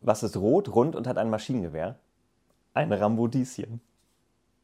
Was ist rot, rund und hat ein Maschinengewehr? Ein Rambodieschen.